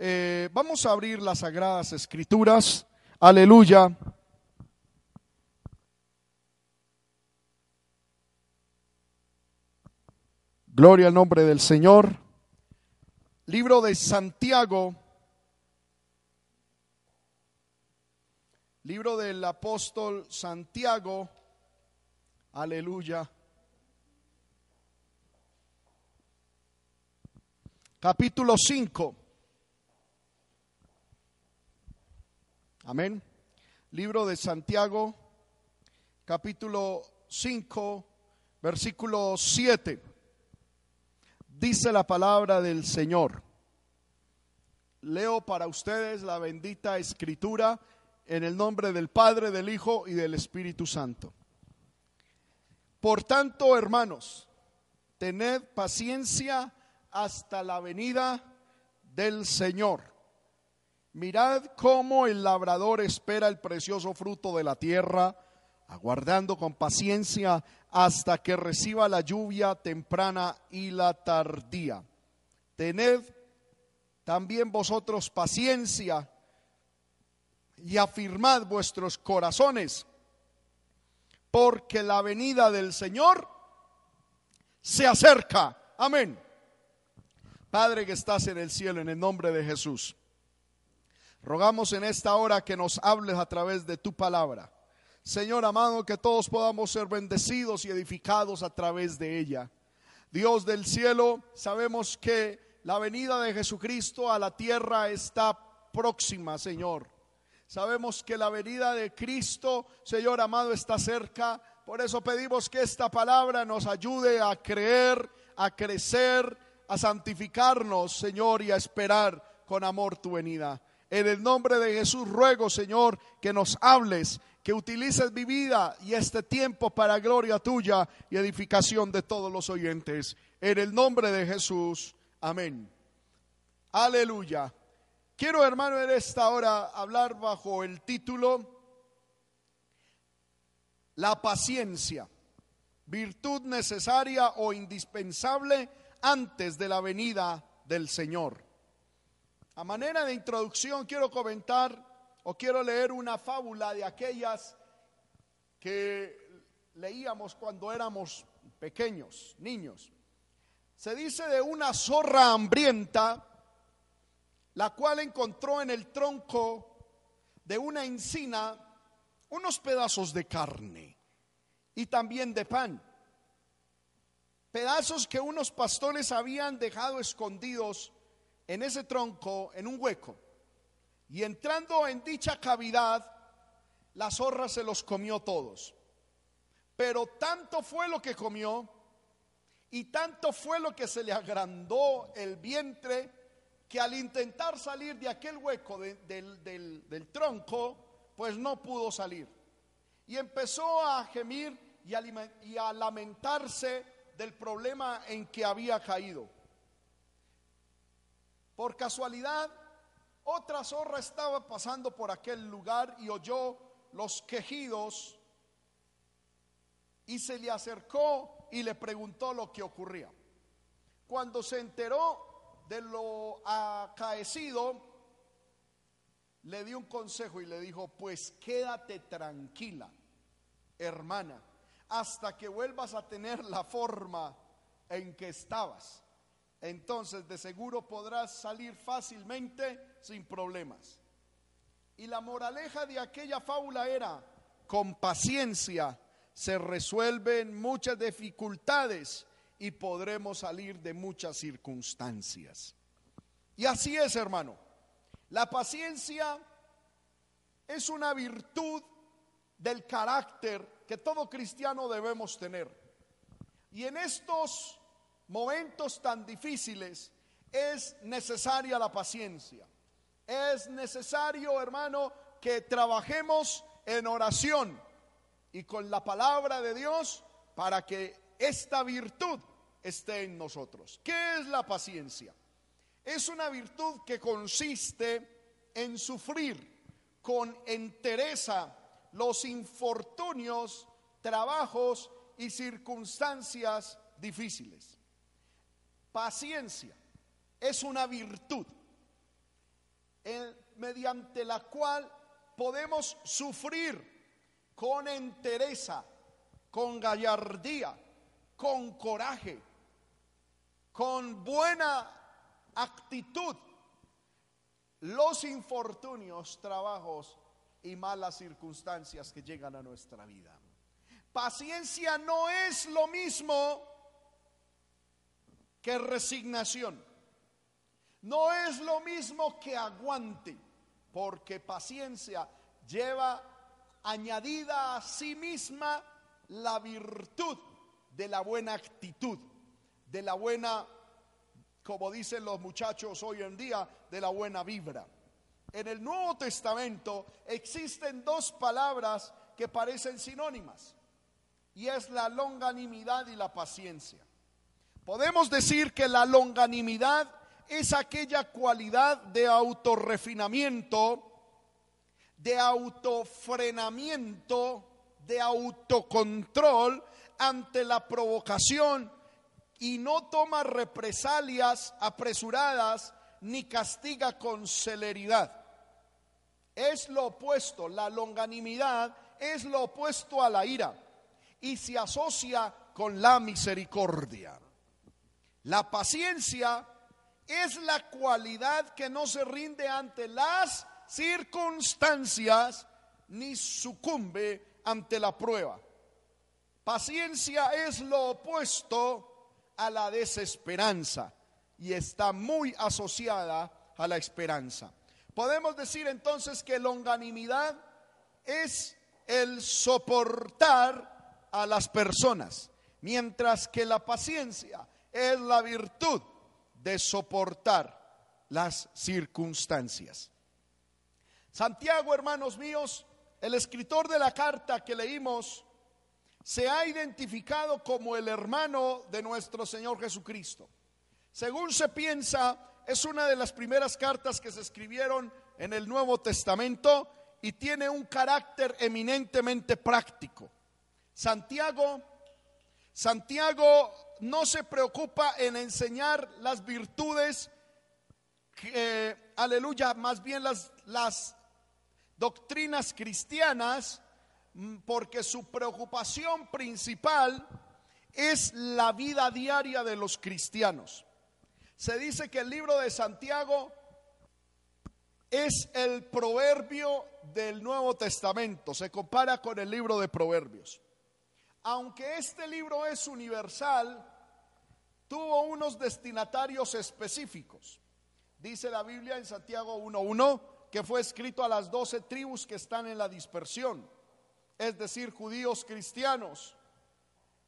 Eh, vamos a abrir las sagradas escrituras. Aleluya. Gloria al nombre del Señor. Libro de Santiago. Libro del apóstol Santiago. Aleluya. Capítulo 5. Amén. Libro de Santiago, capítulo 5, versículo 7. Dice la palabra del Señor. Leo para ustedes la bendita escritura en el nombre del Padre, del Hijo y del Espíritu Santo. Por tanto, hermanos, tened paciencia hasta la venida del Señor. Mirad cómo el labrador espera el precioso fruto de la tierra, aguardando con paciencia hasta que reciba la lluvia temprana y la tardía. Tened también vosotros paciencia y afirmad vuestros corazones, porque la venida del Señor se acerca. Amén. Padre que estás en el cielo, en el nombre de Jesús. Rogamos en esta hora que nos hables a través de tu palabra. Señor amado, que todos podamos ser bendecidos y edificados a través de ella. Dios del cielo, sabemos que la venida de Jesucristo a la tierra está próxima, Señor. Sabemos que la venida de Cristo, Señor amado, está cerca. Por eso pedimos que esta palabra nos ayude a creer, a crecer, a santificarnos, Señor, y a esperar con amor tu venida. En el nombre de Jesús ruego, Señor, que nos hables, que utilices mi vida y este tiempo para gloria tuya y edificación de todos los oyentes. En el nombre de Jesús. Amén. Aleluya. Quiero, hermano, en esta hora hablar bajo el título La paciencia, virtud necesaria o indispensable antes de la venida del Señor. A manera de introducción quiero comentar o quiero leer una fábula de aquellas que leíamos cuando éramos pequeños, niños. Se dice de una zorra hambrienta, la cual encontró en el tronco de una encina unos pedazos de carne y también de pan. Pedazos que unos pastores habían dejado escondidos en ese tronco, en un hueco. Y entrando en dicha cavidad, la zorra se los comió todos. Pero tanto fue lo que comió y tanto fue lo que se le agrandó el vientre que al intentar salir de aquel hueco del, del, tronco, pues no pudo salir. Y empezó a gemir y y a lamentarse del problema en que había caído. Por casualidad, otra zorra estaba pasando por aquel lugar y oyó los quejidos y se le acercó y le preguntó lo que ocurría. Cuando se enteró de lo acaecido, le dio un consejo y le dijo, pues quédate tranquila, hermana, hasta que vuelvas a tener la forma en que estabas entonces de seguro podrás salir fácilmente sin problemas. Y la moraleja de aquella fábula era, con paciencia se resuelven muchas dificultades y podremos salir de muchas circunstancias. Y así es, hermano. La paciencia es una virtud del carácter que todo cristiano debemos tener. Y en estos momentos tan difíciles, es necesaria la paciencia. Es necesario, hermano, que trabajemos en oración y con la palabra de Dios para que esta virtud esté en nosotros. ¿Qué es la paciencia? Es una virtud que consiste en sufrir con entereza los infortunios, trabajos y circunstancias difíciles. Paciencia es una virtud. mediante la cual podemos sufrir con entereza, con gallardía, con coraje, con buena actitud los infortunios, trabajos y malas circunstancias que llegan a nuestra vida. Paciencia no es lo mismo que resignación. No es lo mismo que aguante, porque paciencia lleva añadida a sí misma la virtud de la buena actitud, de la buena, como dicen los muchachos hoy en día, de la buena vibra. En el Nuevo Testamento existen dos palabras que parecen sinónimas, y es la longanimidad y la paciencia. Podemos decir que la longanimidad es aquella cualidad de autorrefinamiento, de autofrenamiento, de autocontrol ante la provocación y no toma represalias apresuradas ni castiga con celeridad. Es lo opuesto, la longanimidad es lo opuesto a la ira y se asocia con la misericordia. La paciencia es la cualidad que no se rinde ante las circunstancias ni sucumbe ante la prueba. Paciencia es lo opuesto a la desesperanza y está muy asociada a la esperanza. Podemos decir entonces que longanimidad es el soportar a las personas, mientras que la paciencia es la virtud de soportar las circunstancias. Santiago, hermanos míos, el escritor de la carta que leímos, se ha identificado como el hermano de nuestro Señor Jesucristo. Según se piensa, es una de las primeras cartas que se escribieron en el Nuevo Testamento y tiene un carácter eminentemente práctico. Santiago, Santiago no se preocupa en enseñar las virtudes, aleluya, más bien las, las doctrinas cristianas, mm, porque su preocupación principal es la vida diaria de los cristianos. Se dice que el libro de Santiago es el proverbio del Nuevo Testamento, se compara con el libro de Proverbios. Aunque este libro es universal, tuvo unos destinatarios específicos. Dice la Biblia en Santiago 1.1 que fue escrito a las doce tribus que están en la dispersión, es decir, judíos cristianos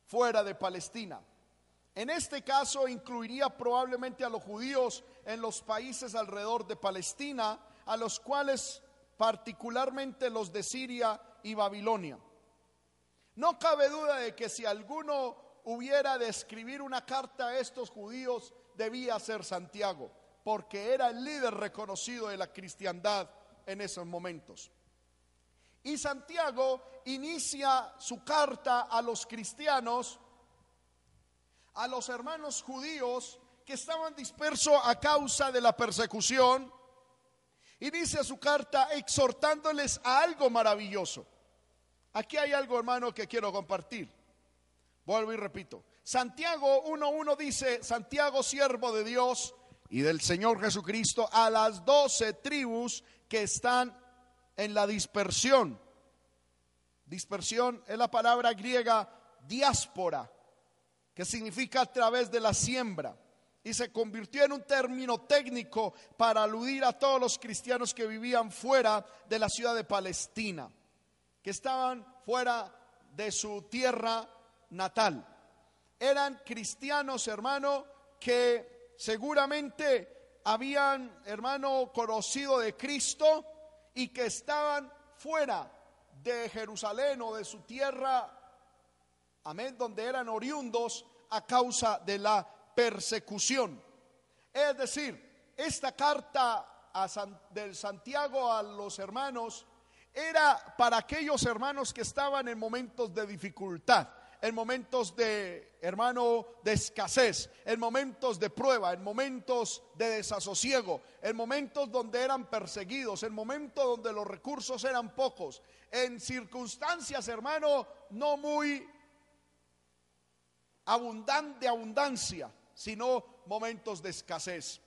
fuera de Palestina. En este caso incluiría probablemente a los judíos en los países alrededor de Palestina, a los cuales particularmente los de Siria y Babilonia. No cabe duda de que si alguno hubiera de escribir una carta a estos judíos, debía ser Santiago porque era el líder reconocido de la cristiandad en esos momentos. Y Santiago inicia su carta a los cristianos, a los hermanos judíos que estaban dispersos a causa de la persecución. Inicia su carta exhortándoles a algo maravilloso. Aquí hay algo, hermano, que quiero compartir. Vuelvo y repito. Santiago 1.1 dice, Santiago, siervo de Dios, y del Señor Jesucristo a las doce tribus que están en la dispersión. Dispersión es la palabra griega diáspora, que significa a través de la siembra. Y se convirtió en un término técnico para aludir a todos los cristianos que vivían fuera de la ciudad de Palestina, que estaban fuera de su tierra natal. Eran cristianos, hermano, que seguramente habían, hermano, conocido de Cristo y que estaban fuera de Jerusalén o de su tierra, amén, donde eran oriundos a causa de la persecución. Es decir, esta carta a del Santiago a los hermanos era para aquellos hermanos que estaban en momentos de dificultad, en momentos de, hermano, de escasez, en momentos de prueba, en momentos de desasosiego, en momentos donde eran perseguidos, en momentos donde los recursos eran pocos, en circunstancias, hermano, no muy abundante abundancia, sino momentos de escasez.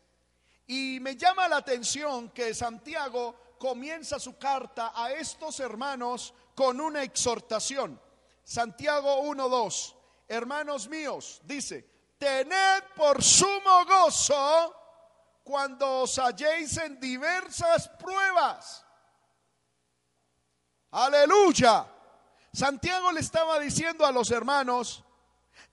Y me llama la atención que Santiago comienza su carta a estos hermanos con una exhortación. Santiago 1.2, hermanos míos, dice, tened por sumo gozo cuando os halléis en diversas pruebas. Aleluya. Santiago le estaba diciendo a los hermanos,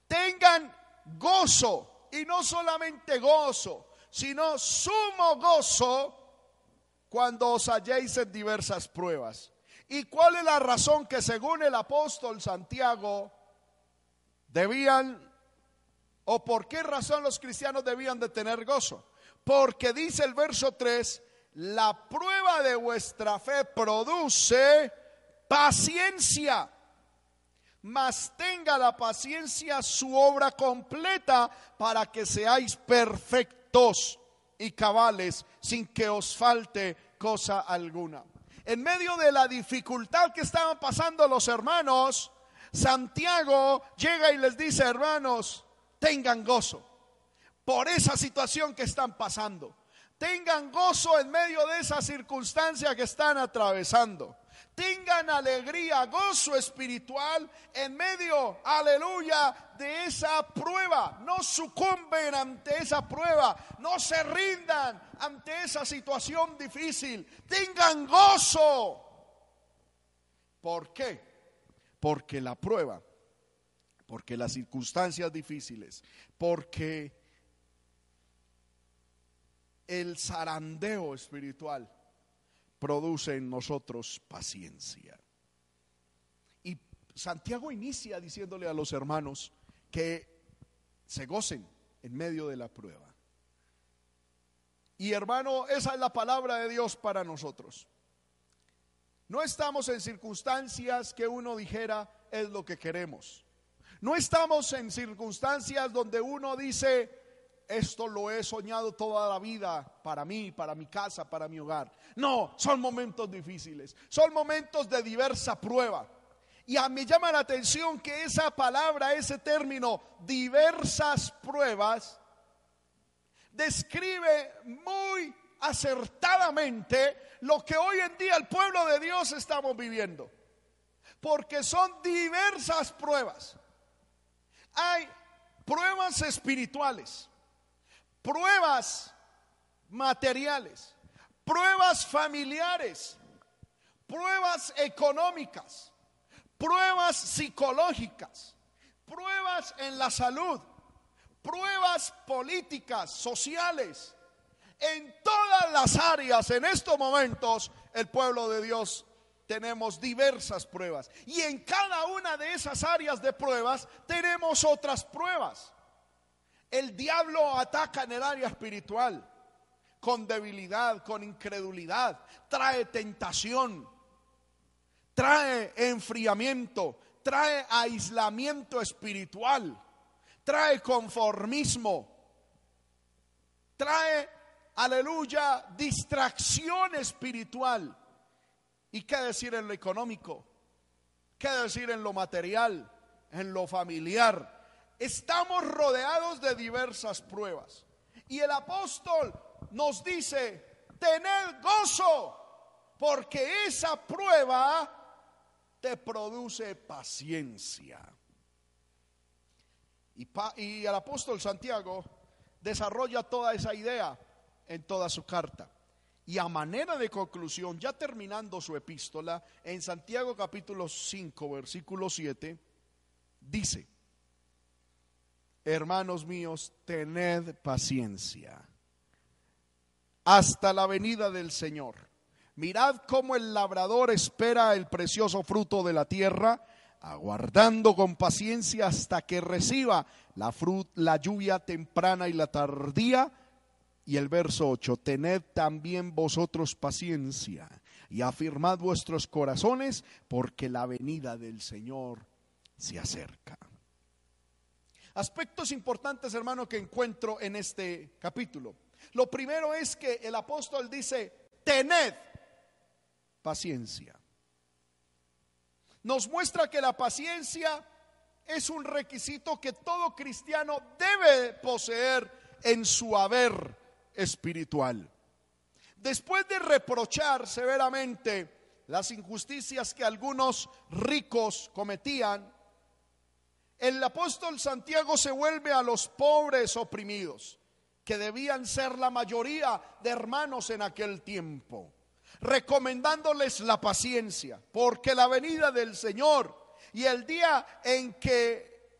tengan gozo, y no solamente gozo, sino sumo gozo cuando os halléis en diversas pruebas. ¿Y cuál es la razón que según el apóstol Santiago debían, o por qué razón los cristianos debían de tener gozo? Porque dice el verso 3, la prueba de vuestra fe produce paciencia mas tenga la paciencia su obra completa para que seáis perfectos y cabales sin que os falte cosa alguna. En medio de la dificultad que estaban pasando los hermanos, Santiago llega y les dice, hermanos, tengan gozo por esa situación que están pasando. Tengan gozo en medio de esa circunstancia que están atravesando tengan alegría, gozo espiritual en medio, aleluya, de esa prueba. No sucumben ante esa prueba, no se rindan ante esa situación difícil. Tengan gozo. ¿Por qué? Porque la prueba, porque las circunstancias difíciles, porque el zarandeo espiritual produce en nosotros paciencia. Y Santiago inicia diciéndole a los hermanos que se gocen en medio de la prueba. Y hermano, esa es la palabra de Dios para nosotros. No estamos en circunstancias que uno dijera es lo que queremos. No estamos en circunstancias donde uno dice esto lo he soñado toda la vida para mí, para mi casa, para mi hogar. No, son momentos difíciles, son momentos de diversa prueba. Y a mí llama la atención que esa palabra, ese término, diversas pruebas, describe muy acertadamente lo que hoy en día el pueblo de Dios estamos viviendo. Porque son diversas pruebas. Hay pruebas espirituales pruebas materiales, pruebas familiares, pruebas económicas, pruebas psicológicas, pruebas en la salud, pruebas políticas, sociales. En todas las áreas, en estos momentos, el pueblo de Dios tenemos diversas pruebas. Y en cada una de esas áreas de pruebas tenemos otras pruebas. El diablo ataca en el área espiritual con debilidad, con incredulidad, trae tentación, trae enfriamiento, trae aislamiento espiritual, trae conformismo, trae, aleluya, distracción espiritual. ¿Y qué decir en lo económico? ¿Qué decir en lo material? En lo familiar estamos rodeados de diversas pruebas. Y el apóstol nos dice, tened gozo, porque esa prueba te produce paciencia. Y, el apóstol Santiago desarrolla toda esa idea en toda su carta. Y a manera de conclusión, ya terminando su epístola, en Santiago capítulo 5, versículo 7, dice, hermanos míos, tened paciencia hasta la venida del Señor. Mirad cómo el labrador espera el precioso fruto de la tierra, aguardando con paciencia hasta que reciba la, la lluvia temprana y la tardía. Y el verso 8, tened también vosotros paciencia y afirmad vuestros corazones porque la venida del Señor se acerca. Aspectos importantes, hermano, que encuentro en este capítulo. Lo primero es que el apóstol dice, tened paciencia. Nos muestra que la paciencia es un requisito que todo cristiano debe poseer en su haber espiritual. Después de reprochar severamente las injusticias que algunos ricos cometían, el apóstol Santiago se vuelve a los pobres oprimidos, que debían ser la mayoría de hermanos en aquel tiempo, recomendándoles la paciencia, porque la venida del Señor y el día en que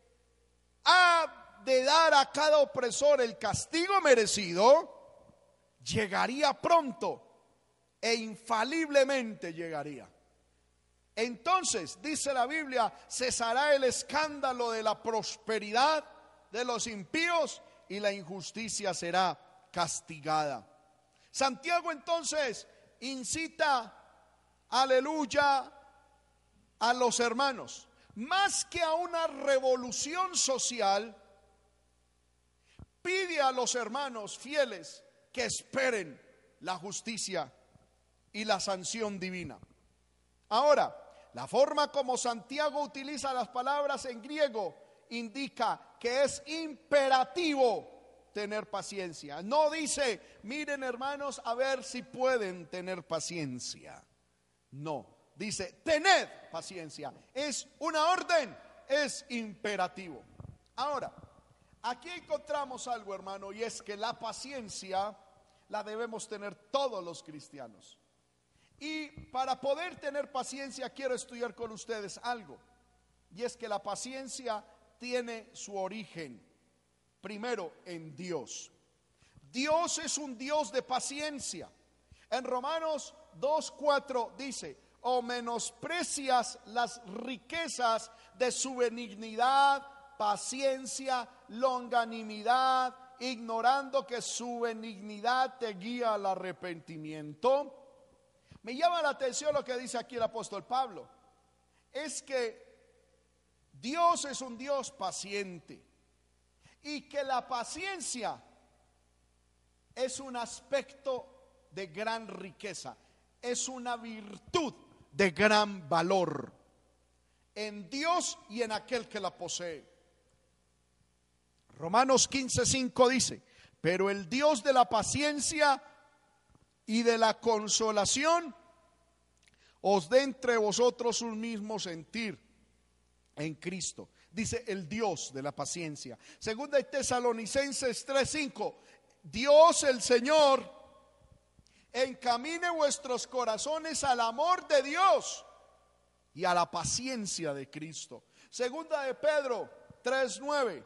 ha de dar a cada opresor el castigo merecido, llegaría pronto e infaliblemente llegaría. Entonces, dice la Biblia, cesará el escándalo de la prosperidad de los impíos y la injusticia será castigada. Santiago entonces incita, aleluya, a los hermanos, más que a una revolución social, pide a los hermanos fieles que esperen la justicia y la sanción divina. Ahora, la forma como Santiago utiliza las palabras en griego indica que es imperativo tener paciencia. No dice, miren hermanos, a ver si pueden tener paciencia. No, dice, tened paciencia. Es una orden, es imperativo. Ahora, aquí encontramos algo, hermano, y es que la paciencia la debemos tener todos los cristianos. Y para poder tener paciencia quiero estudiar con ustedes algo. Y es que la paciencia tiene su origen primero en Dios. Dios es un Dios de paciencia. En Romanos 2.4 dice, o menosprecias las riquezas de su benignidad, paciencia, longanimidad, ignorando que su benignidad te guía al arrepentimiento. Me llama la atención lo que dice aquí el apóstol Pablo. Es que Dios es un Dios paciente y que la paciencia es un aspecto de gran riqueza, es una virtud de gran valor en Dios y en aquel que la posee. Romanos 15:5 dice, pero el Dios de la paciencia y de la consolación os dé entre vosotros un mismo sentir en Cristo. Dice el Dios de la paciencia. Segunda de Tesalonicenses 3:5, Dios el Señor encamine vuestros corazones al amor de Dios y a la paciencia de Cristo. Segunda de Pedro 3:9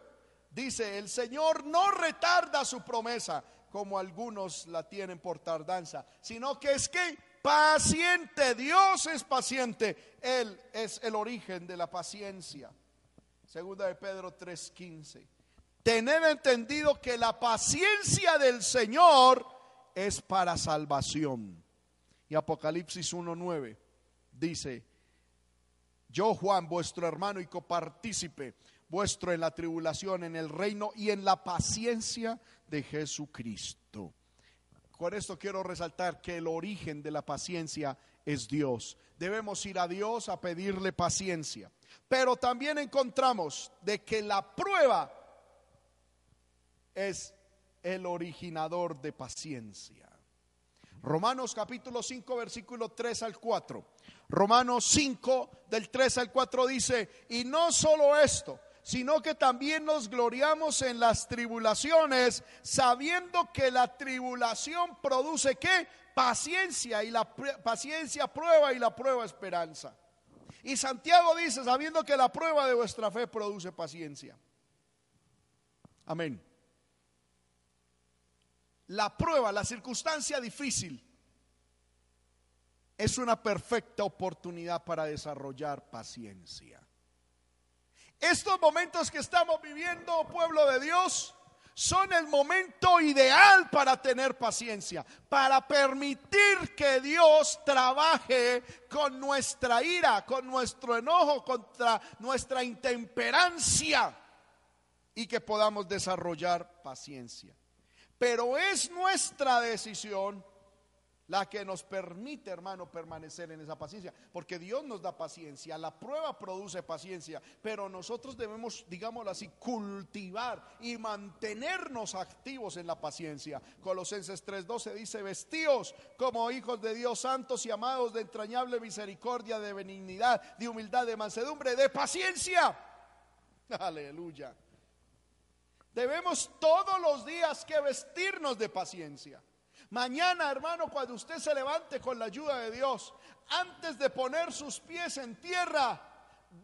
dice, el Señor no retarda su promesa como algunos la tienen por tardanza, sino que es que paciente, Dios es paciente, Él es el origen de la paciencia. Segunda de Pedro 3:15. Tened entendido que la paciencia del Señor es para salvación. Y Apocalipsis 1:9 dice, yo Juan, vuestro hermano y copartícipe vuestro en la tribulación, en el reino y en la paciencia de Jesucristo. Con esto quiero resaltar que el origen de la paciencia es Dios. Debemos ir a Dios a pedirle paciencia. Pero también encontramos de que la prueba es el originador de paciencia. Romanos capítulo 5 versículo 3 al 4. Romanos 5 del 3 al 4 dice, y no solo esto, sino que también nos gloriamos en las tribulaciones, sabiendo que la tribulación produce qué? Paciencia y la paciencia prueba y la prueba esperanza. Y Santiago dice, sabiendo que la prueba de vuestra fe produce paciencia. Amén. La prueba, la circunstancia difícil, es una perfecta oportunidad para desarrollar paciencia. Estos momentos que estamos viviendo, pueblo de Dios, son el momento ideal para tener paciencia, para permitir que Dios trabaje con nuestra ira, con nuestro enojo, contra nuestra intemperancia. y que podamos desarrollar paciencia. Pero es nuestra decisión la que nos permite, hermano, permanecer en esa paciencia, porque Dios nos da paciencia, la prueba produce paciencia, pero nosotros debemos, digámoslo así, cultivar y mantenernos activos en la paciencia. Colosenses 3:12 dice, vestíos como hijos de Dios santos y amados de entrañable misericordia, de benignidad, de humildad, de mansedumbre, de paciencia. Aleluya. Debemos todos los días que vestirnos de paciencia. Mañana, hermano, cuando usted se levante con la ayuda de Dios, antes de poner sus pies en tierra,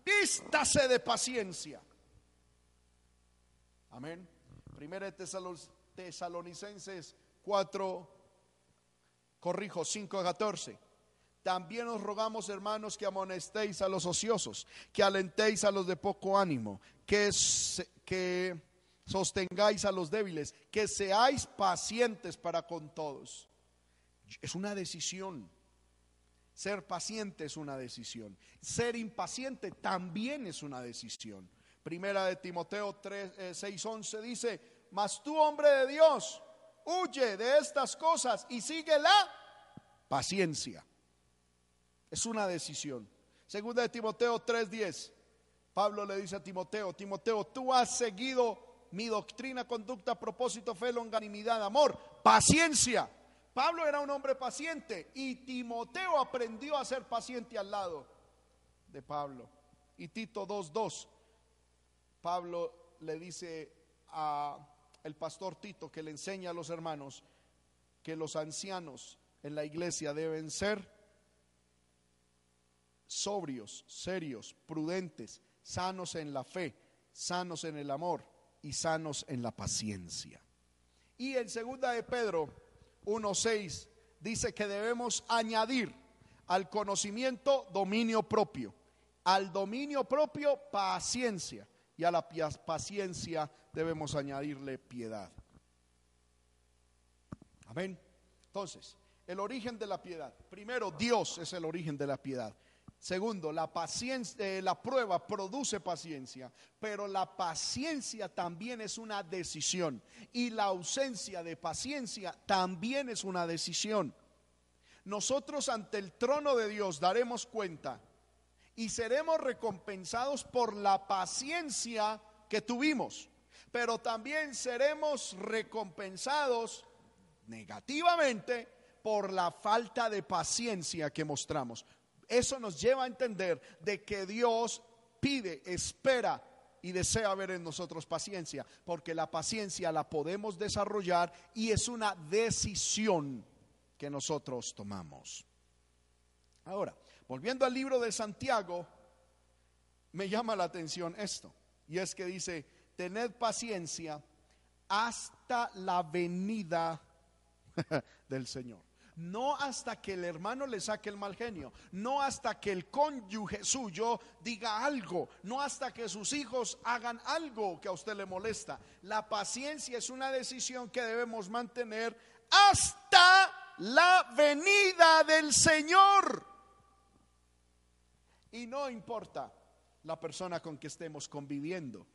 vístase de paciencia. Amén. Primera de Tesalonicenses 4, corrijo, 5 14. También os rogamos, hermanos, que amonestéis a los ociosos, que alentéis a los de poco ánimo, que, que sostengáis a los débiles, que seáis pacientes para con todos. Es una decisión. Ser paciente es una decisión. Ser impaciente también es una decisión. Primera de Timoteo 3, 6, 11 dice, mas tú hombre de Dios, huye de estas cosas y sigue la paciencia. Es una decisión. Segunda de Timoteo 3:10. Pablo le dice a Timoteo, Timoteo, tú has seguido mi doctrina, conducta, propósito, fe, longanimidad, amor, paciencia. Pablo era un hombre paciente y Timoteo aprendió a ser paciente al lado de Pablo. Y Tito 2.2, Pablo le dice a el pastor Tito que le enseña a los hermanos que los ancianos en la iglesia deben ser sobrios, serios, prudentes, sanos en la fe, sanos en el amor, y sanos en la paciencia. Y en segunda de Pedro 1:6 dice que debemos añadir al conocimiento dominio propio, al dominio propio paciencia y a la paciencia debemos añadirle piedad. Amén. Entonces, el origen de la piedad. Primero, Dios es el origen de la piedad. Segundo, la paciencia, eh, la prueba produce paciencia, pero la paciencia también es una decisión y la ausencia de paciencia también es una decisión. Nosotros ante el trono de Dios daremos cuenta y seremos recompensados por la paciencia que tuvimos, pero también seremos recompensados negativamente por la falta de paciencia que mostramos. Eso nos lleva a entender de que Dios pide, espera y desea ver en nosotros paciencia, porque la paciencia la podemos desarrollar y es una decisión que nosotros tomamos. Ahora, volviendo al libro de Santiago, me llama la atención esto, y es que dice, tened paciencia hasta la venida del Señor no hasta que el hermano le saque el mal genio, no hasta que el cónyuge suyo diga algo, no hasta que sus hijos hagan algo que a usted le molesta. La paciencia es una decisión que debemos mantener hasta la venida del Señor. Y no importa la persona con que estemos conviviendo,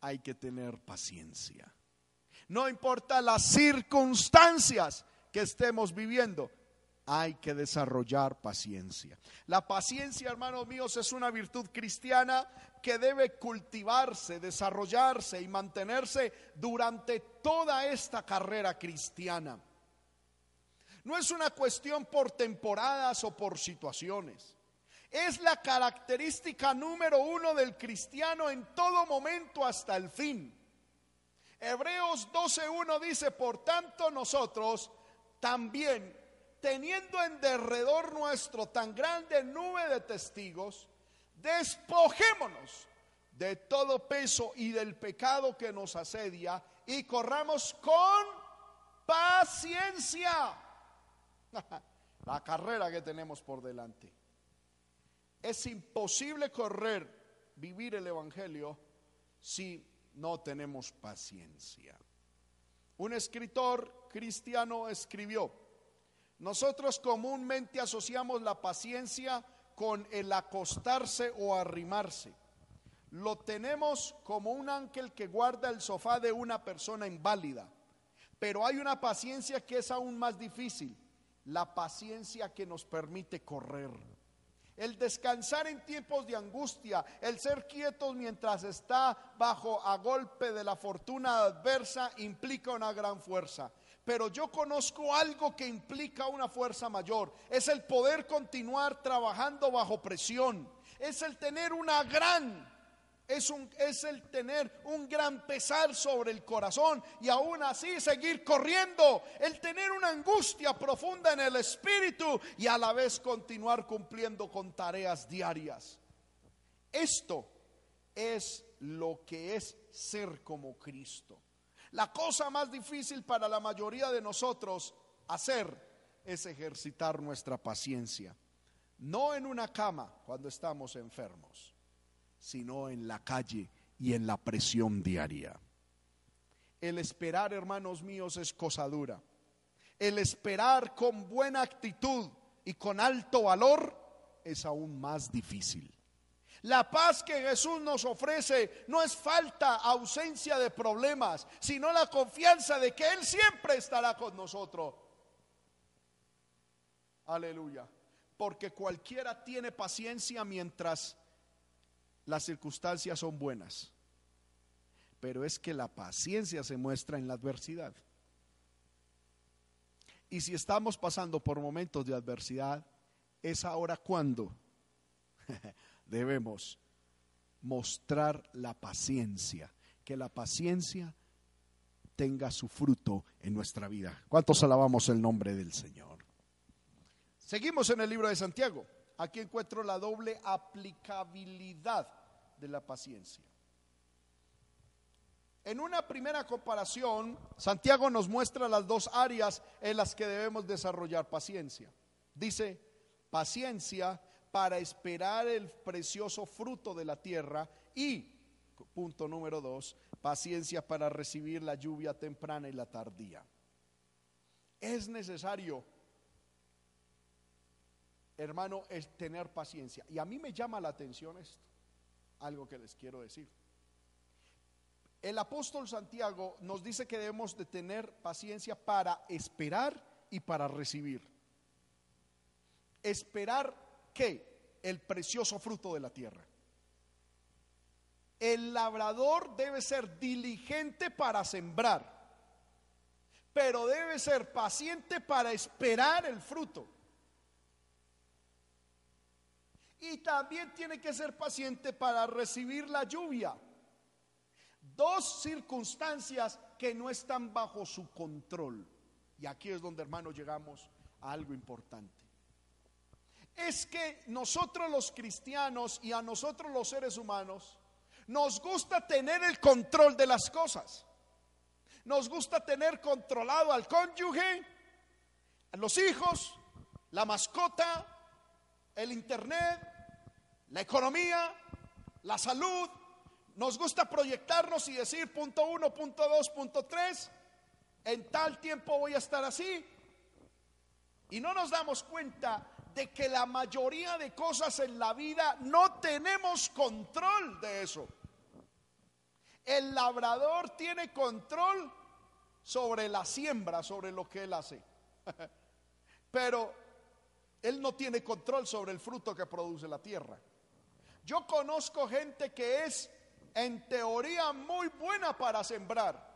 hay que tener paciencia. No importa las circunstancias, que estemos viviendo, hay que desarrollar paciencia. La paciencia, hermanos míos, es una virtud cristiana que debe cultivarse, desarrollarse y mantenerse durante toda esta carrera cristiana. No es una cuestión por temporadas o por situaciones. Es la característica número uno del cristiano en todo momento hasta el fin. Hebreos 12.1 dice, por tanto nosotros, también, teniendo en derredor nuestro tan grande nube de testigos, despojémonos de todo peso y del pecado que nos asedia y corramos con paciencia la carrera que tenemos por delante. Es imposible correr, vivir el Evangelio si no tenemos paciencia. Un escritor cristiano escribió, nosotros comúnmente asociamos la paciencia con el acostarse o arrimarse. lo tenemos como un ángel que guarda el sofá de una persona inválida. Pero hay una paciencia que es aún más difícil, la paciencia que nos permite correr. El descansar en tiempos de angustia, el ser quietos mientras está bajo a golpe de la fortuna adversa implica una gran fuerza. Pero yo conozco algo que implica una fuerza mayor. Es el poder continuar trabajando bajo presión. Es el tener una gran es, el tener un gran pesar sobre el corazón y aún así seguir corriendo, el tener una angustia profunda en el espíritu y a la vez continuar cumpliendo con tareas diarias. Esto es lo que es ser como Cristo. La cosa más difícil para la mayoría de nosotros hacer es ejercitar nuestra paciencia, no en una cama cuando estamos enfermos sino en la calle y en la presión diaria. El esperar, hermanos míos, es cosa dura. El esperar con buena actitud y con alto valor es aún más difícil. La paz que Jesús nos ofrece no es falta, ausencia de problemas, sino la confianza de que Él siempre estará con nosotros. Aleluya. Porque cualquiera tiene paciencia mientras las circunstancias son buenas, pero es que la paciencia se muestra en la adversidad. Y si estamos pasando por momentos de adversidad, es ahora cuando debemos mostrar la paciencia, que la paciencia tenga su fruto en nuestra vida. ¿Cuántos alabamos el nombre del Señor? Seguimos en el libro de Santiago. Aquí encuentro la doble aplicabilidad de la paciencia. En una primera comparación, Santiago nos muestra las dos áreas en las que debemos desarrollar paciencia. Dice, paciencia para esperar el precioso fruto de la tierra y, punto número dos, paciencia para recibir la lluvia temprana y la tardía. Es necesario hermano, es tener paciencia. Y a mí me llama la atención esto, algo que les quiero decir. El apóstol Santiago nos dice que debemos de tener paciencia para esperar y para recibir. Esperar qué? El precioso fruto de la tierra. El labrador debe ser diligente para sembrar, pero debe ser paciente para esperar el fruto. y también tiene que ser paciente para recibir la lluvia. Dos circunstancias que no están bajo su control. Y aquí es donde, hermanos, llegamos a algo importante. Es que nosotros los cristianos y a nosotros los seres humanos nos gusta tener el control de las cosas. Nos gusta tener controlado al cónyuge, los hijos, la mascota, el internet, la economía, la salud. Nos gusta proyectarnos y decir punto uno, punto dos, punto tres. En tal tiempo voy a estar así. Y no nos damos cuenta de que la mayoría de cosas en la vida no tenemos control de eso. El labrador tiene control sobre la siembra, sobre lo que él hace. Pero él no tiene control sobre el fruto que produce la tierra. Yo conozco gente que es en teoría muy buena para sembrar,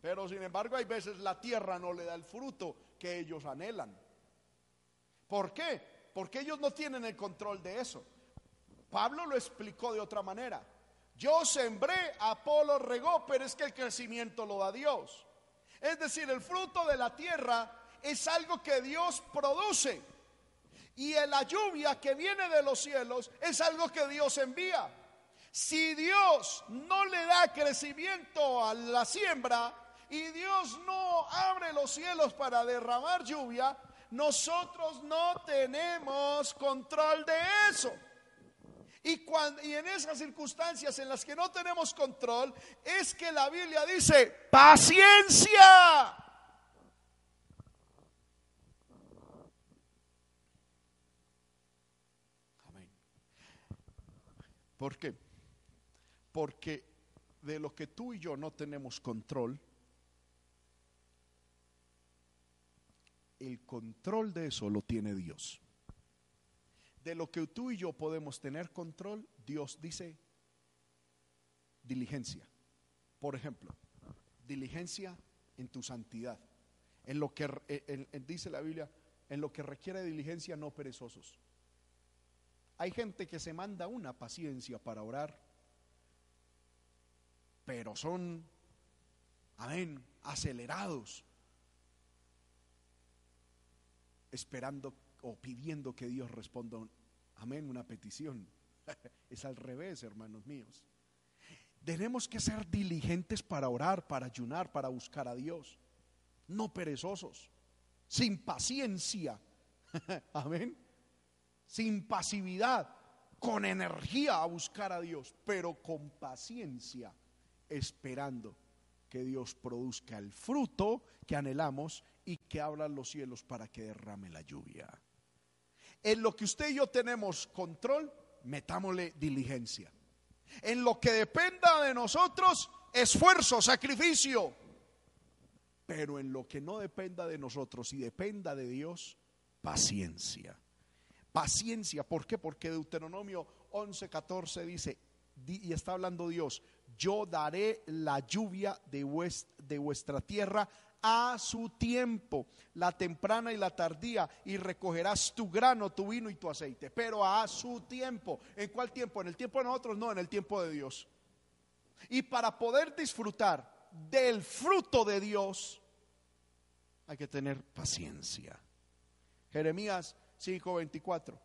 pero sin embargo hay veces la tierra no le da el fruto que ellos anhelan. ¿Por qué? Porque ellos no tienen el control de eso. Pablo lo explicó de otra manera. Yo sembré, Apolo regó, pero es que el crecimiento lo da Dios. Es decir, el fruto de la tierra es algo que Dios produce. Y la lluvia que viene de los cielos es algo que Dios envía. Si Dios no le da crecimiento a la siembra y Dios no abre los cielos para derramar lluvia, nosotros no tenemos control de eso. Y, cuando, y en esas circunstancias en las que no tenemos control, es que la Biblia dice, paciencia. ¿Por qué? Porque de lo que tú y yo no tenemos control, el control de eso lo tiene Dios. De lo que tú y yo podemos tener control, Dios dice diligencia. Por ejemplo, diligencia en tu santidad. En lo que dice la Biblia, en lo que requiere diligencia, no perezosos. Hay gente que se manda una paciencia para orar, pero son, amén, acelerados, esperando o pidiendo que Dios responda, amén, una petición. es al revés, hermanos míos. Tenemos que ser diligentes para orar, para ayunar, para buscar a Dios. No perezosos, sin paciencia. Amén. Sin pasividad, con energía a buscar a Dios, pero con paciencia, esperando que Dios produzca el fruto que anhelamos que abra los cielos para que derrame la lluvia. En lo que usted y yo tenemos control, metámosle diligencia. En lo que dependa de nosotros, esfuerzo, sacrificio. Pero en lo que no dependa de nosotros y dependa de Dios, paciencia. Paciencia, ¿por qué? Porque Deuteronomio 11:14 dice, y está hablando Dios, yo daré la lluvia de, de vuestra tierra a su tiempo, la temprana y la tardía, y recogerás tu grano, tu vino y tu aceite, pero a su tiempo. ¿En cuál tiempo? ¿En el tiempo de nosotros? No, en el tiempo de Dios. Y para poder disfrutar del fruto de Dios, hay que tener paciencia. Jeremías 5:24.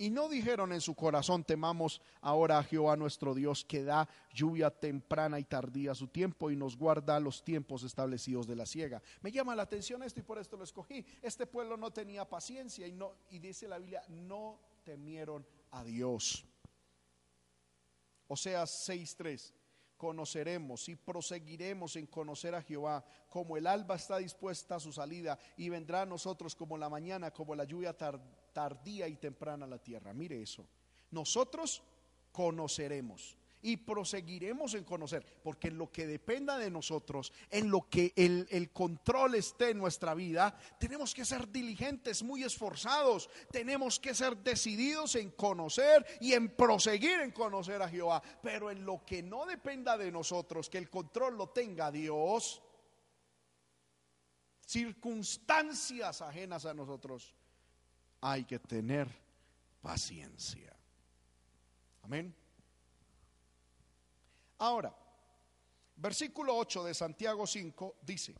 Y no dijeron en su corazón, temamos ahora a Jehová nuestro Dios, que da lluvia temprana y tardía a su tiempo y nos guarda los tiempos establecidos de la siega. Me llama la atención esto y por esto lo escogí. Este pueblo no tenía paciencia y, no, y dice la Biblia, no temieron a Dios. O sea, 6.3 conoceremos y proseguiremos en conocer a Jehová, como el alba está dispuesta a su salida y vendrá a nosotros como la mañana, como la lluvia tardía y temprana la tierra. Mire eso. Nosotros conoceremos y proseguiremos en conocer, porque en lo que dependa de nosotros, en lo que el, el, control esté en nuestra vida, tenemos que ser diligentes, muy esforzados, tenemos que ser decididos en conocer y en proseguir en conocer a Jehová, pero en lo que no dependa de nosotros, que el control lo tenga Dios, circunstancias ajenas a nosotros, hay que tener paciencia. Amén. Ahora, versículo 8 de Santiago 5 dice,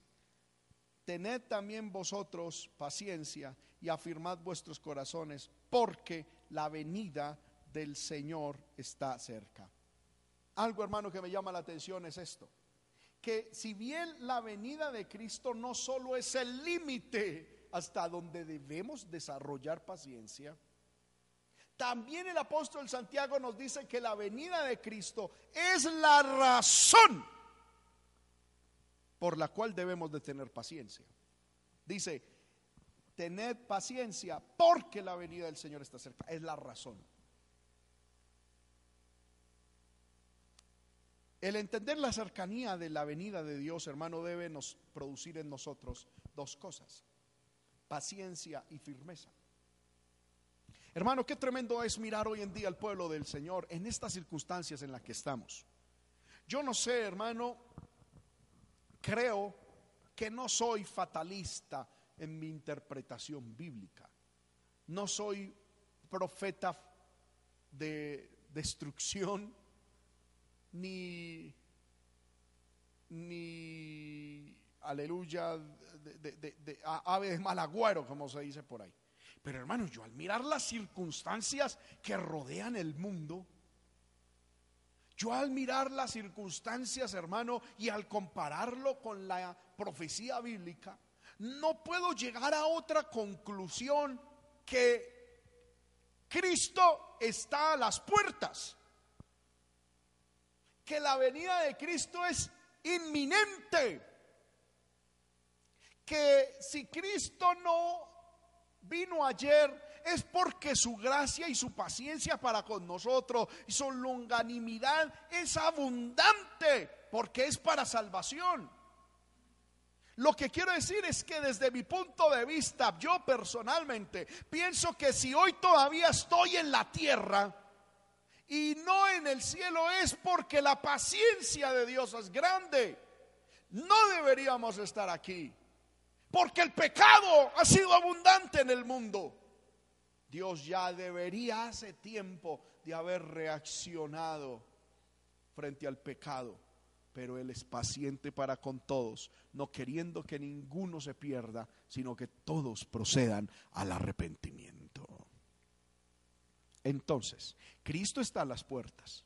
tened también vosotros paciencia y afirmad vuestros corazones, porque la venida del Señor está cerca. Algo, hermano, que me llama la atención es esto, que si bien la venida de Cristo no solo es el límite hasta donde debemos desarrollar paciencia, también el apóstol Santiago nos dice que la venida de Cristo es la razón por la cual debemos de tener paciencia. Dice, tened paciencia porque la venida del Señor está cerca. Es la razón. El entender la cercanía de la venida de Dios, hermano, debe nos producir en nosotros dos cosas, paciencia y firmeza. Hermano, qué tremendo es mirar hoy en día al pueblo del Señor en estas circunstancias en las que estamos. Yo no sé, hermano, creo que no soy fatalista en mi interpretación bíblica. No soy profeta de destrucción ni ni aleluya de, de ave de mal agüero como se dice por ahí. Pero hermanos, yo al mirar las circunstancias que rodean el mundo, yo al mirar las circunstancias, hermano, y al compararlo con la profecía bíblica, no puedo llegar a otra conclusión que Cristo está a las puertas, que la venida de Cristo es inminente, que si Cristo no vino ayer, es porque su gracia y su paciencia para con nosotros y su longanimidad es abundante, porque es para salvación. Lo que quiero decir es que desde mi punto de vista, yo personalmente pienso que si hoy todavía estoy en la tierra y no en el cielo es porque la paciencia de Dios es grande. No deberíamos estar aquí. Porque el pecado ha sido abundante en el mundo. Dios ya debería hace tiempo de haber reaccionado frente al pecado. Pero Él es paciente para con todos, no queriendo que ninguno se pierda, sino que todos procedan al arrepentimiento. Entonces, Cristo está a las puertas.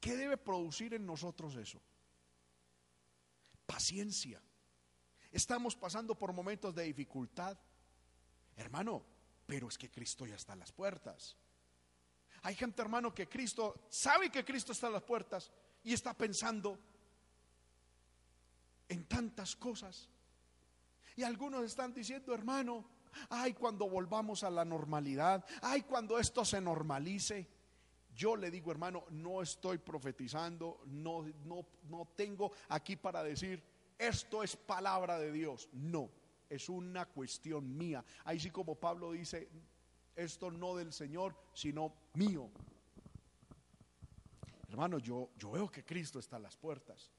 ¿Qué debe producir en nosotros eso? Paciencia estamos pasando por momentos de dificultad. Hermano, pero es que Cristo ya está a las puertas. Hay gente, hermano, que Cristo sabe que Cristo está a las puertas y está pensando en tantas cosas. Y algunos están diciendo, hermano, ay, cuando volvamos a la normalidad, ay, cuando esto se normalice. Yo le digo, hermano, no estoy profetizando, no, no, no tengo aquí para decir, esto es palabra de Dios. No, es una cuestión mía. Ahí sí como Pablo dice, esto no del Señor, sino mío. Hermano, yo, yo veo que Cristo está a las puertas.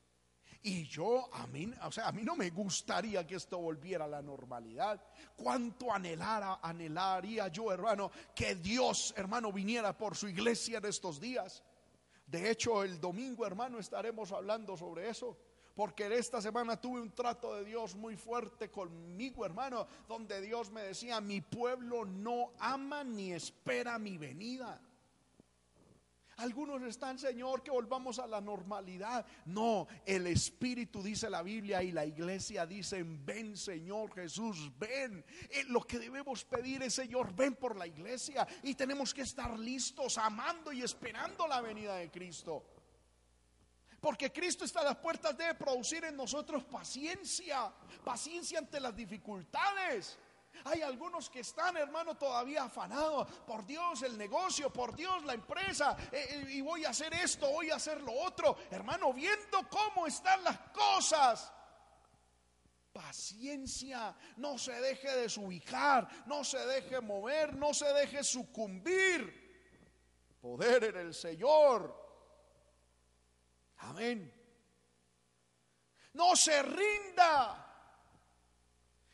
Y yo, a mí, o sea, a mí no me gustaría que esto volviera a la normalidad. Cuánto anhelara, anhelaría yo, hermano, que Dios, hermano, viniera por su iglesia en estos días. De hecho, el domingo, hermano, estaremos hablando sobre eso. Porque esta semana tuve un trato de Dios muy fuerte conmigo, hermano, donde Dios me decía, mi pueblo no ama ni espera mi venida. Algunos están, Señor, que volvamos a la normalidad. No, el Espíritu dice la Biblia y la iglesia dicen, ven Señor Jesús, ven. Eh, lo que debemos pedir es, Señor, ven por la iglesia. Y tenemos que estar listos, amando y esperando la venida de Cristo. Porque Cristo está a las puertas, debe producir en nosotros paciencia, paciencia ante las dificultades. Hay algunos que están, hermano, todavía afanados. Por Dios el negocio, por Dios la empresa. Eh, eh, y voy a hacer esto, voy a hacer lo otro. Hermano, viendo cómo están las cosas. Paciencia, no se deje desubicar, no se deje mover, no se deje sucumbir. Poder en el Señor. Amén. No se rinda.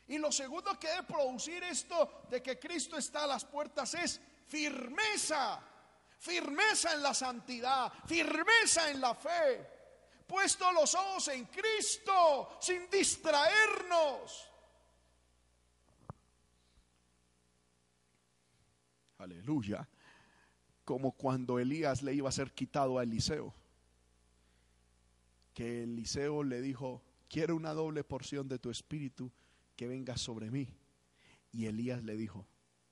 Y lo segundo que debe producir esto de que Cristo está a las puertas es firmeza. Firmeza en la santidad, firmeza en la fe. Puesto los ojos en Cristo sin distraernos. Aleluya. Como cuando Elías le iba a ser quitado a Eliseo que Eliseo le dijo, quiero una doble porción de tu espíritu que venga sobre mí. Y Elías le dijo,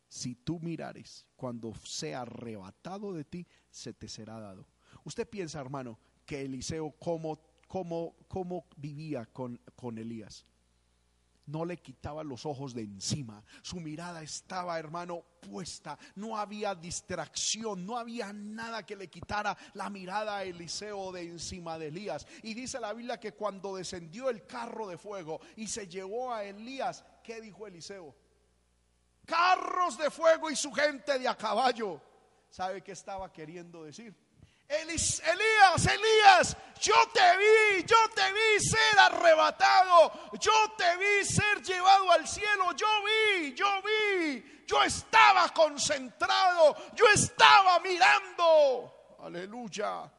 si tú mirares, cuando sea arrebatado de ti, se te será dado. Usted piensa, hermano, que Eliseo cómo, cómo, cómo vivía con, con Elías no le quitaba los ojos de encima. Su mirada estaba, hermano, puesta. No había distracción, no había nada que le quitara la mirada a Eliseo de encima de Elías. Y dice la Biblia que cuando descendió el carro de fuego y se llevó a Elías, ¿qué dijo Eliseo? Carros de fuego y su gente de a caballo. ¿Sabe qué estaba queriendo decir? Elías, Elías, yo te vi, yo te vi ser arrebatado, yo te vi ser llevado al cielo, yo vi, yo vi, yo estaba concentrado, yo estaba mirando. Aleluya.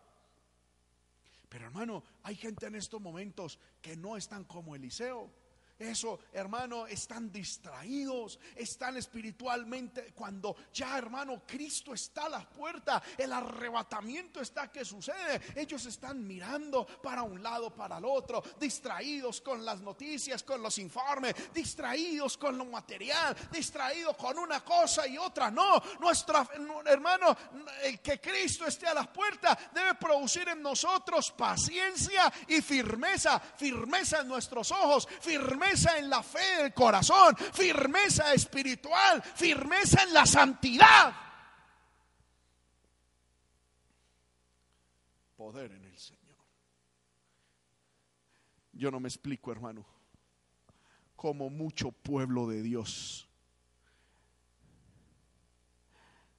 Pero hermano, hay gente en estos momentos que no están como Eliseo. Eso, hermano, están distraídos, están espiritualmente. Cuando ya, hermano, Cristo está a la puerta, el arrebatamiento está que sucede. Ellos están mirando para un lado, para el otro, distraídos con las noticias, con los informes, distraídos con lo material, distraídos con una cosa y otra. No, nuestra hermano, el que Cristo esté a las puertas debe producir en nosotros paciencia y firmeza, firmeza en nuestros ojos, firmeza firmeza en la fe del corazón, firmeza espiritual, firmeza en la santidad. Poder en el Señor. Yo no me explico, hermano, como mucho pueblo de Dios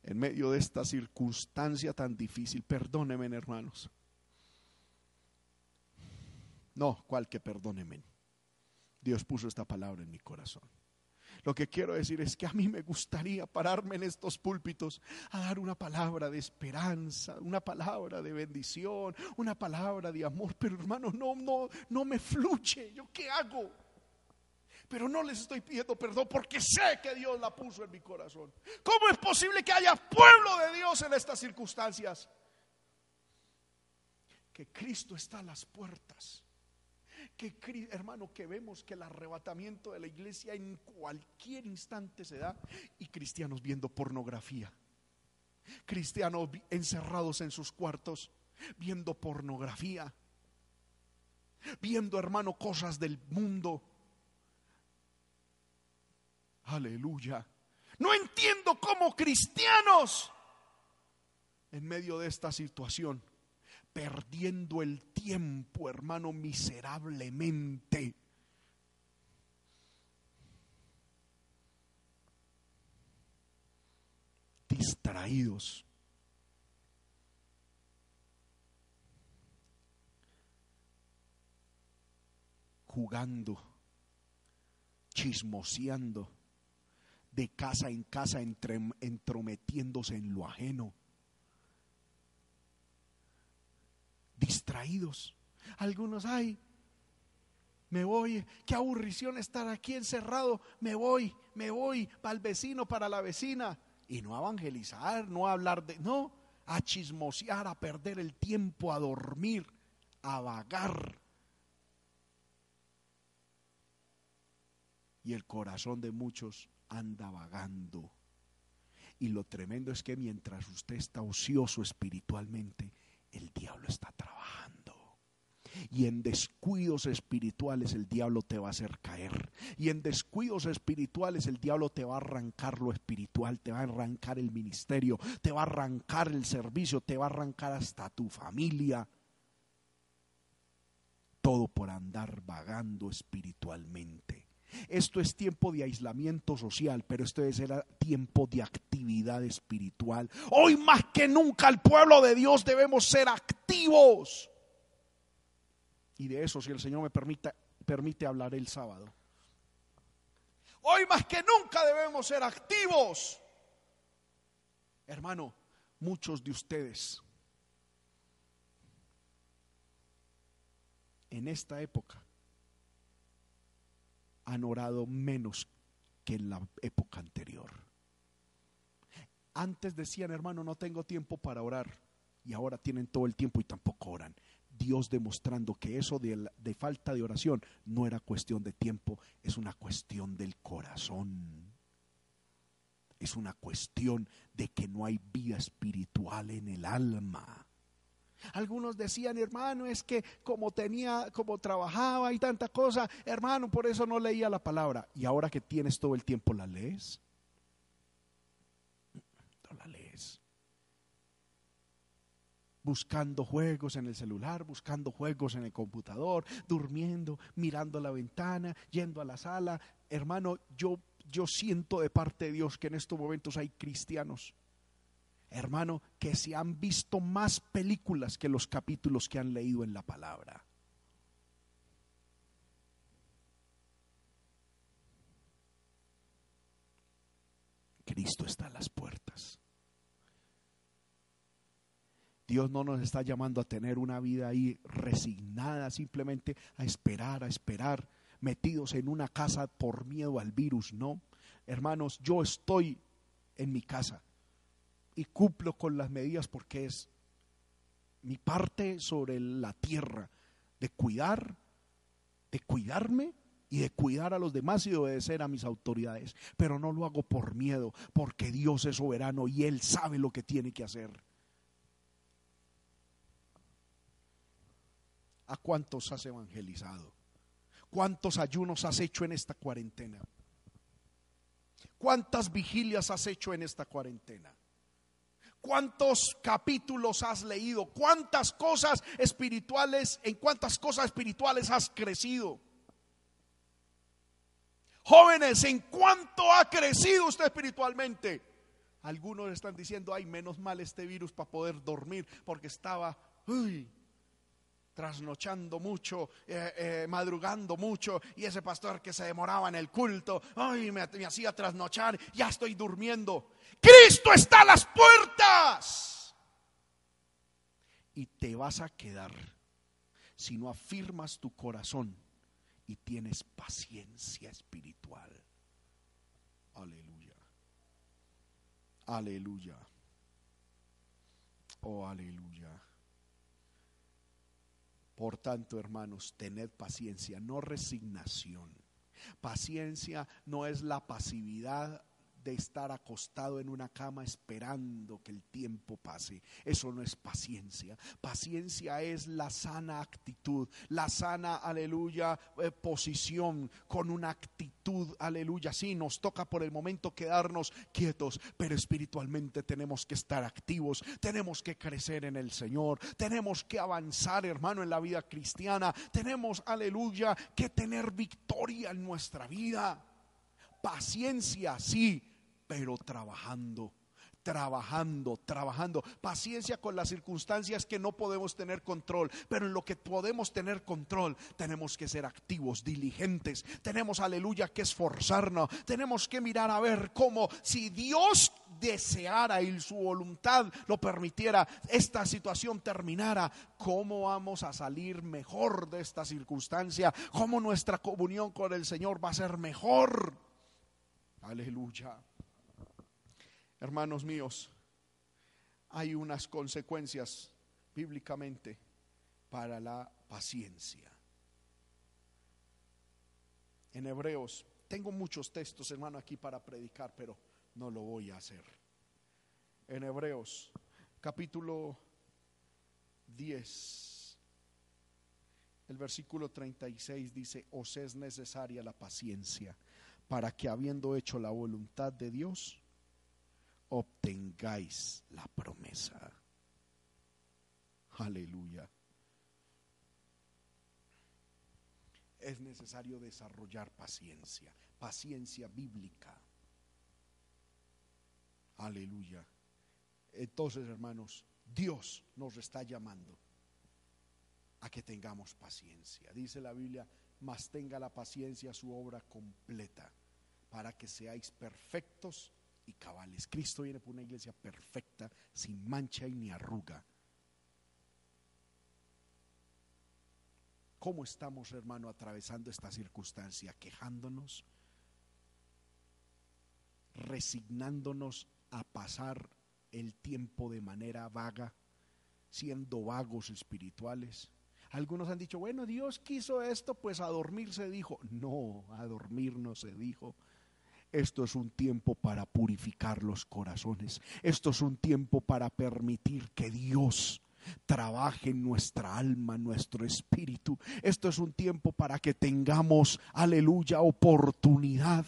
en medio de esta circunstancia tan difícil. Perdónenme, hermanos. No, cual que perdónenme. Dios puso esta palabra en mi corazón. Lo que quiero decir es que a mí me gustaría pararme en estos púlpitos a dar una palabra de esperanza, una palabra de bendición, una palabra de amor, pero hermano, no, no, no me fluche. ¿Yo qué hago? pero no les estoy pidiendo perdón porque sé que Dios la puso en mi corazón. ¿Cómo es posible que haya pueblo de Dios en estas circunstancias? Que Cristo está a las puertas. Que hermano, que vemos que el arrebatamiento de la iglesia en cualquier instante se da y cristianos viendo pornografía. Cristianos encerrados en sus cuartos viendo pornografía. Viendo, hermano, cosas del mundo Aleluya. No entiendo cómo cristianos, en medio de esta situación, perdiendo el tiempo, hermano, miserablemente. Distraídos. Jugando, chismoseando de casa en casa entrometiéndose en lo ajeno. Distraídos. Algunos, ay, me voy, qué aburrición estar aquí encerrado, me voy, me voy para el vecino, para la vecina. Y no evangelizar, no hablar de, no, a chismosear, a perder el tiempo, a dormir, a vagar. Y el corazón de muchos anda vagando. Y lo tremendo es que mientras usted está ocioso espiritualmente, el diablo está trabajando. Y en descuidos espirituales el diablo te va a hacer caer. Y en descuidos espirituales el diablo te va a arrancar lo espiritual, te va a arrancar el ministerio, te va a arrancar el servicio, te va a arrancar hasta tu familia. Todo por andar vagando espiritualmente. Esto es tiempo de aislamiento social, pero esto es tiempo de actividad espiritual. Hoy más que nunca el pueblo de Dios debemos ser activos. Y de eso, si el Señor me permite, permite hablar el sábado. Hoy más que nunca debemos ser activos. Hermano, muchos de ustedes en esta época han orado menos que en la época anterior. Antes decían, hermano, no tengo tiempo para orar. Y ahora tienen todo el tiempo y tampoco oran. Dios demostrando que eso de, falta de oración no era cuestión de tiempo, es una cuestión del corazón. Es una cuestión de que no hay vida espiritual en el alma. Algunos decían, hermano, es que como tenía, como trabajaba y tanta cosa, hermano, por eso no leía la palabra. Y ahora que tienes todo el tiempo, ¿la lees? No la lees. Buscando juegos en el celular, buscando juegos en el computador, durmiendo, mirando la ventana, yendo a la sala. Hermano, yo, yo siento de parte de Dios que en estos momentos hay cristianos hermano, que se han visto más películas que los capítulos que han leído en la palabra. Cristo está a las puertas. Dios no nos está llamando a tener una vida ahí resignada, simplemente a esperar, a esperar, metidos en una casa por miedo al virus, no. Hermanos, yo estoy en mi casa y cumplo con las medidas porque es mi parte sobre la tierra de cuidar, de cuidarme y de cuidar a los demás y de obedecer a mis autoridades. Pero no lo hago por miedo, porque Dios es soberano y Él sabe lo que tiene que hacer. ¿A cuántos has evangelizado? ¿Cuántos ayunos has hecho en esta cuarentena? ¿Cuántas vigilias has hecho en esta cuarentena? ¿Cuántos capítulos has leído? ¿Cuántas cosas espirituales, en cuántas cosas espirituales has crecido? Jóvenes, ¿en cuánto ha crecido usted espiritualmente? Algunos están diciendo, ay, menos mal este virus para poder dormir, porque estaba, uy, trasnochando mucho, eh, eh, madrugando mucho, y ese pastor que se demoraba en el culto, ay, me, me hacía trasnochar, ya estoy durmiendo. Cristo está a las puertas. Y te vas a quedar si no afirmas tu corazón y tienes paciencia espiritual. Aleluya. Aleluya. Oh, aleluya. Por tanto, hermanos, tened paciencia, no resignación. Paciencia no es la pasividad de estar acostado en una cama esperando que el tiempo pase. Eso no es paciencia. Paciencia es la sana actitud, la sana, aleluya, eh, posición con una actitud, aleluya. Sí, nos toca por el momento quedarnos quietos, pero espiritualmente tenemos que estar activos, tenemos que crecer en el Señor, tenemos que avanzar, hermano, en la vida cristiana, tenemos, aleluya, que tener victoria en nuestra vida. Paciencia, sí, pero trabajando trabajando, trabajando. Paciencia con las circunstancias que no podemos tener control, pero en lo que podemos tener control tenemos que ser activos, diligentes. Tenemos, aleluya, que esforzarnos. Tenemos que mirar a ver cómo si Dios deseara y su voluntad lo permitiera, esta situación terminara, cómo vamos a salir mejor de esta circunstancia, cómo nuestra comunión con el Señor va a ser mejor. Aleluya. Hermanos míos, hay unas consecuencias bíblicamente para la paciencia. En Hebreos, tengo muchos textos, hermano, aquí para predicar, pero no lo voy a hacer. En Hebreos, capítulo 10, el versículo 36 dice, os es necesaria la paciencia para que habiendo hecho la voluntad de Dios, obtengáis la promesa. Aleluya. Es necesario desarrollar paciencia, paciencia bíblica. Aleluya. Entonces, hermanos, Dios nos está llamando a que tengamos paciencia. Dice la Biblia, mas tenga la paciencia su obra completa, para que seáis perfectos y cabales. Cristo viene por una iglesia perfecta, sin mancha y ni arruga. ¿Cómo estamos, hermano, atravesando esta circunstancia? ¿Quejándonos? ¿Resignándonos a pasar el tiempo de manera vaga? ¿Siendo vagos espirituales? Algunos han dicho, bueno, Dios quiso esto, pues a dormir se dijo. No, a dormir no se dijo. Esto es un tiempo para purificar los corazones. Esto es un tiempo para permitir que Dios trabaje en nuestra alma, nuestro espíritu. Esto es un tiempo para que tengamos, aleluya, oportunidad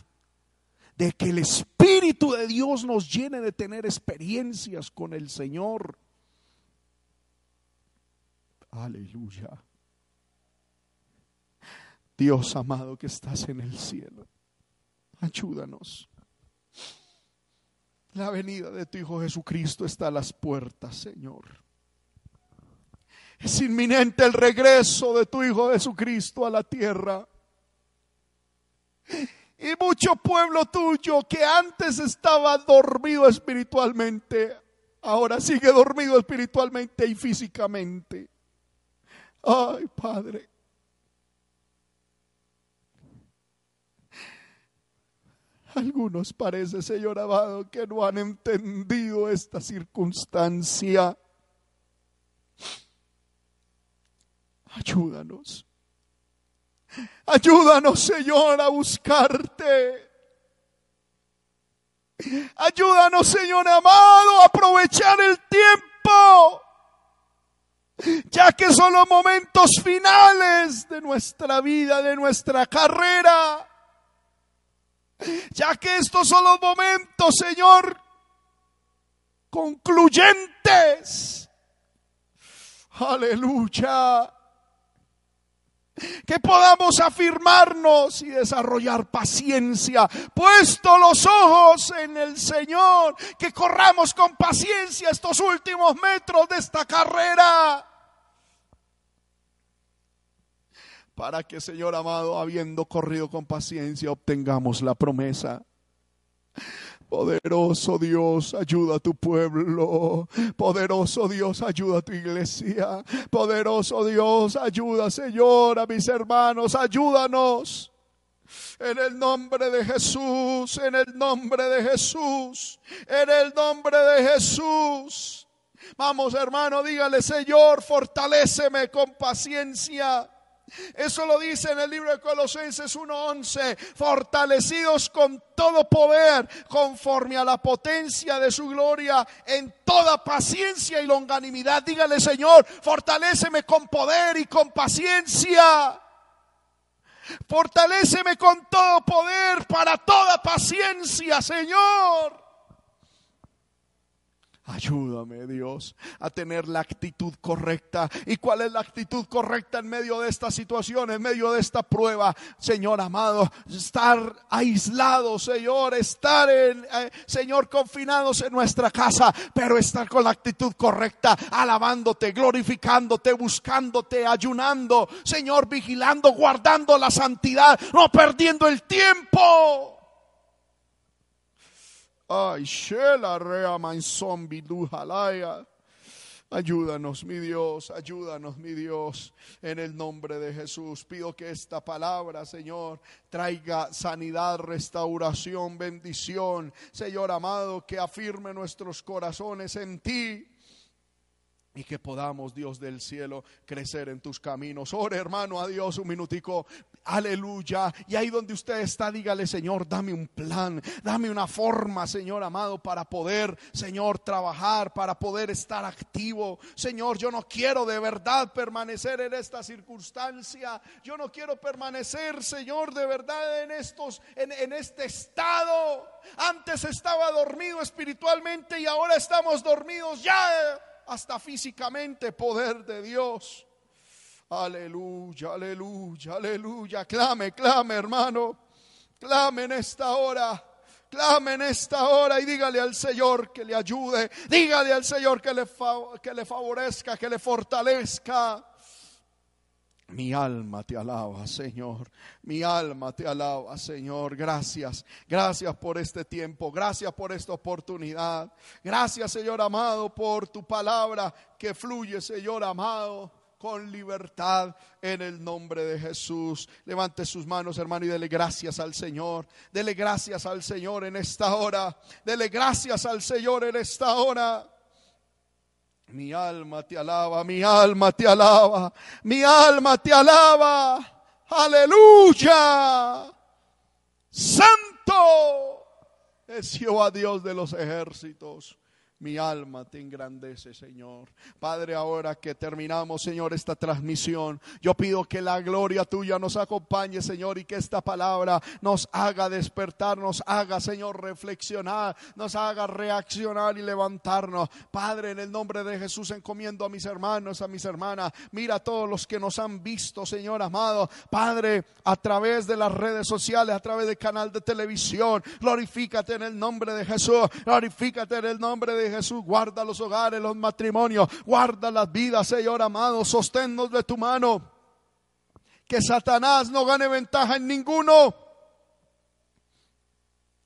de que el Espíritu de Dios nos llene de tener experiencias con el Señor. Aleluya. Dios amado que estás en el cielo. Ayúdanos. La venida de tu Hijo Jesucristo está a las puertas, Señor. Es inminente el regreso de tu Hijo Jesucristo a la tierra. Y mucho pueblo tuyo que antes estaba dormido espiritualmente, ahora sigue dormido espiritualmente y físicamente. Ay, Padre. Algunos parece, Señor amado, que no han entendido esta circunstancia. Ayúdanos. Ayúdanos, Señor, a buscarte. Ayúdanos, Señor amado, a aprovechar el tiempo. ya que son los momentos finales de nuestra vida, de nuestra carrera, ya que estos son los momentos, Señor, concluyentes. Aleluya que podamos afirmarnos y desarrollar paciencia, puesto los ojos en el Señor, que corramos con paciencia estos últimos metros de esta carrera. Para que, Señor amado, habiendo corrido con paciencia, obtengamos la promesa. Poderoso Dios, ayuda a tu pueblo. Poderoso Dios, ayuda a tu iglesia. Poderoso Dios, ayuda, Señor, a mis hermanos. Ayúdanos. En el nombre de Jesús, en el nombre de Jesús, en el nombre de Jesús. Vamos, hermano, dígale, Señor, fortaléceme con paciencia. Eso lo dice en el libro de Colosenses 1:11, fortalecidos con todo poder conforme a la potencia de su gloria en toda paciencia y longanimidad. Dígale, Señor, fortaléceme con poder y con paciencia. Fortaléceme con todo poder para toda paciencia, Señor. Ayúdame, Dios, a tener la actitud correcta. ¿Y cuál es la actitud correcta en medio de esta situación, en medio de esta prueba? Señor amado, estar aislados, Señor, estar en, eh, Señor, confinados en nuestra casa, pero estar con la actitud correcta, alabándote, glorificándote, buscándote, ayunando, Señor, vigilando, guardando la santidad, no perdiendo el tiempo. Ay, Rea. Ayúdanos, mi Dios, ayúdanos, mi Dios, en el nombre de Jesús. Pido que esta palabra, Señor, traiga sanidad, restauración, bendición. Señor amado, que afirme nuestros corazones en ti y que podamos, Dios del cielo, crecer en tus caminos. Ore, hermano, a Dios un minutico. Aleluya. Y ahí donde usted está, dígale, Señor, dame un plan, dame una forma, Señor amado, para poder, Señor, trabajar, para poder estar activo. Señor, yo no quiero de verdad permanecer en esta circunstancia. Yo no quiero permanecer, Señor, de verdad en estos, en, en este estado. Antes estaba dormido espiritualmente y ahora estamos dormidos ya hasta físicamente poder de Dios. Aleluya, aleluya, aleluya. Clame, clame, hermano. Clame en esta hora. Clame en esta hora y dígale al Señor que le ayude. Dígale al Señor que le, que le favorezca, que le fortalezca. Mi alma te alaba, Señor. Mi alma te alaba, Señor. Gracias. Gracias por este tiempo. Gracias por esta oportunidad. Gracias, Señor amado, por tu palabra que fluye, Señor amado con libertad en el nombre de Jesús. Levante sus manos, hermano, y dele gracias al Señor. Dele gracias al Señor en esta hora. Dele gracias al Señor en esta hora. Mi alma te alaba, mi alma te alaba, mi alma te alaba. Aleluya. Santo es Jehová Dios de los ejércitos. Mi alma te engrandece, Señor. Padre, ahora que terminamos, Señor, esta transmisión, yo pido que la gloria tuya nos acompañe, Señor, y que esta palabra nos haga despertar, nos haga, Señor, reflexionar, nos haga reaccionar y levantarnos. Padre, en el nombre de Jesús encomiendo a mis hermanos, a mis hermanas. Mira a todos los que nos han visto, Señor amado. Padre, a través de las redes sociales, a través del canal de televisión, glorifícate en el nombre de Jesús, glorifícate en el nombre de Jesús, guarda los hogares, los matrimonios, guarda las vidas, Señor amado, sosténnos de tu mano. Que Satanás no gane ventaja en ninguno.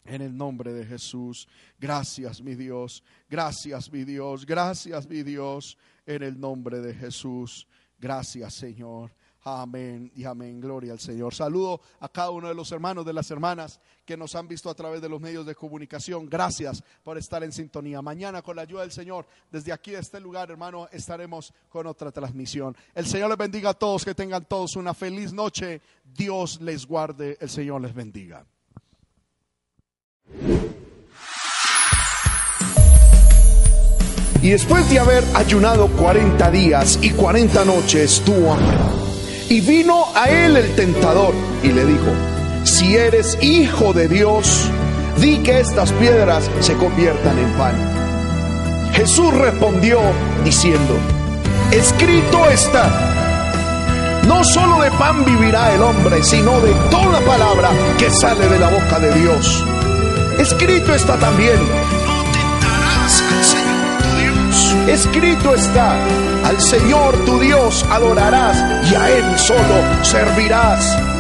En el nombre de Jesús, gracias mi Dios, gracias mi Dios, gracias mi Dios, en el nombre de Jesús, gracias Señor. Amén y amén. Gloria al Señor. Saludo a cada uno de los hermanos, de las hermanas que nos han visto a través de los medios de comunicación. Gracias por estar en sintonía. Mañana, con la ayuda del Señor, desde aquí, de este lugar, hermano, estaremos con otra transmisión. El Señor les bendiga a todos, que tengan todos una feliz noche. Dios les guarde, el Señor les bendiga. Y después de haber ayunado 40 días y 40 noches, tuvo. Y vino a él el tentador y le dijo, si eres hijo de Dios, di que estas piedras se conviertan en pan. Jesús respondió diciendo, escrito está, no solo de pan vivirá el hombre, sino de toda palabra que sale de la boca de Dios. Escrito está también, Escrito está, al Señor tu Dios adorarás y a Él solo servirás.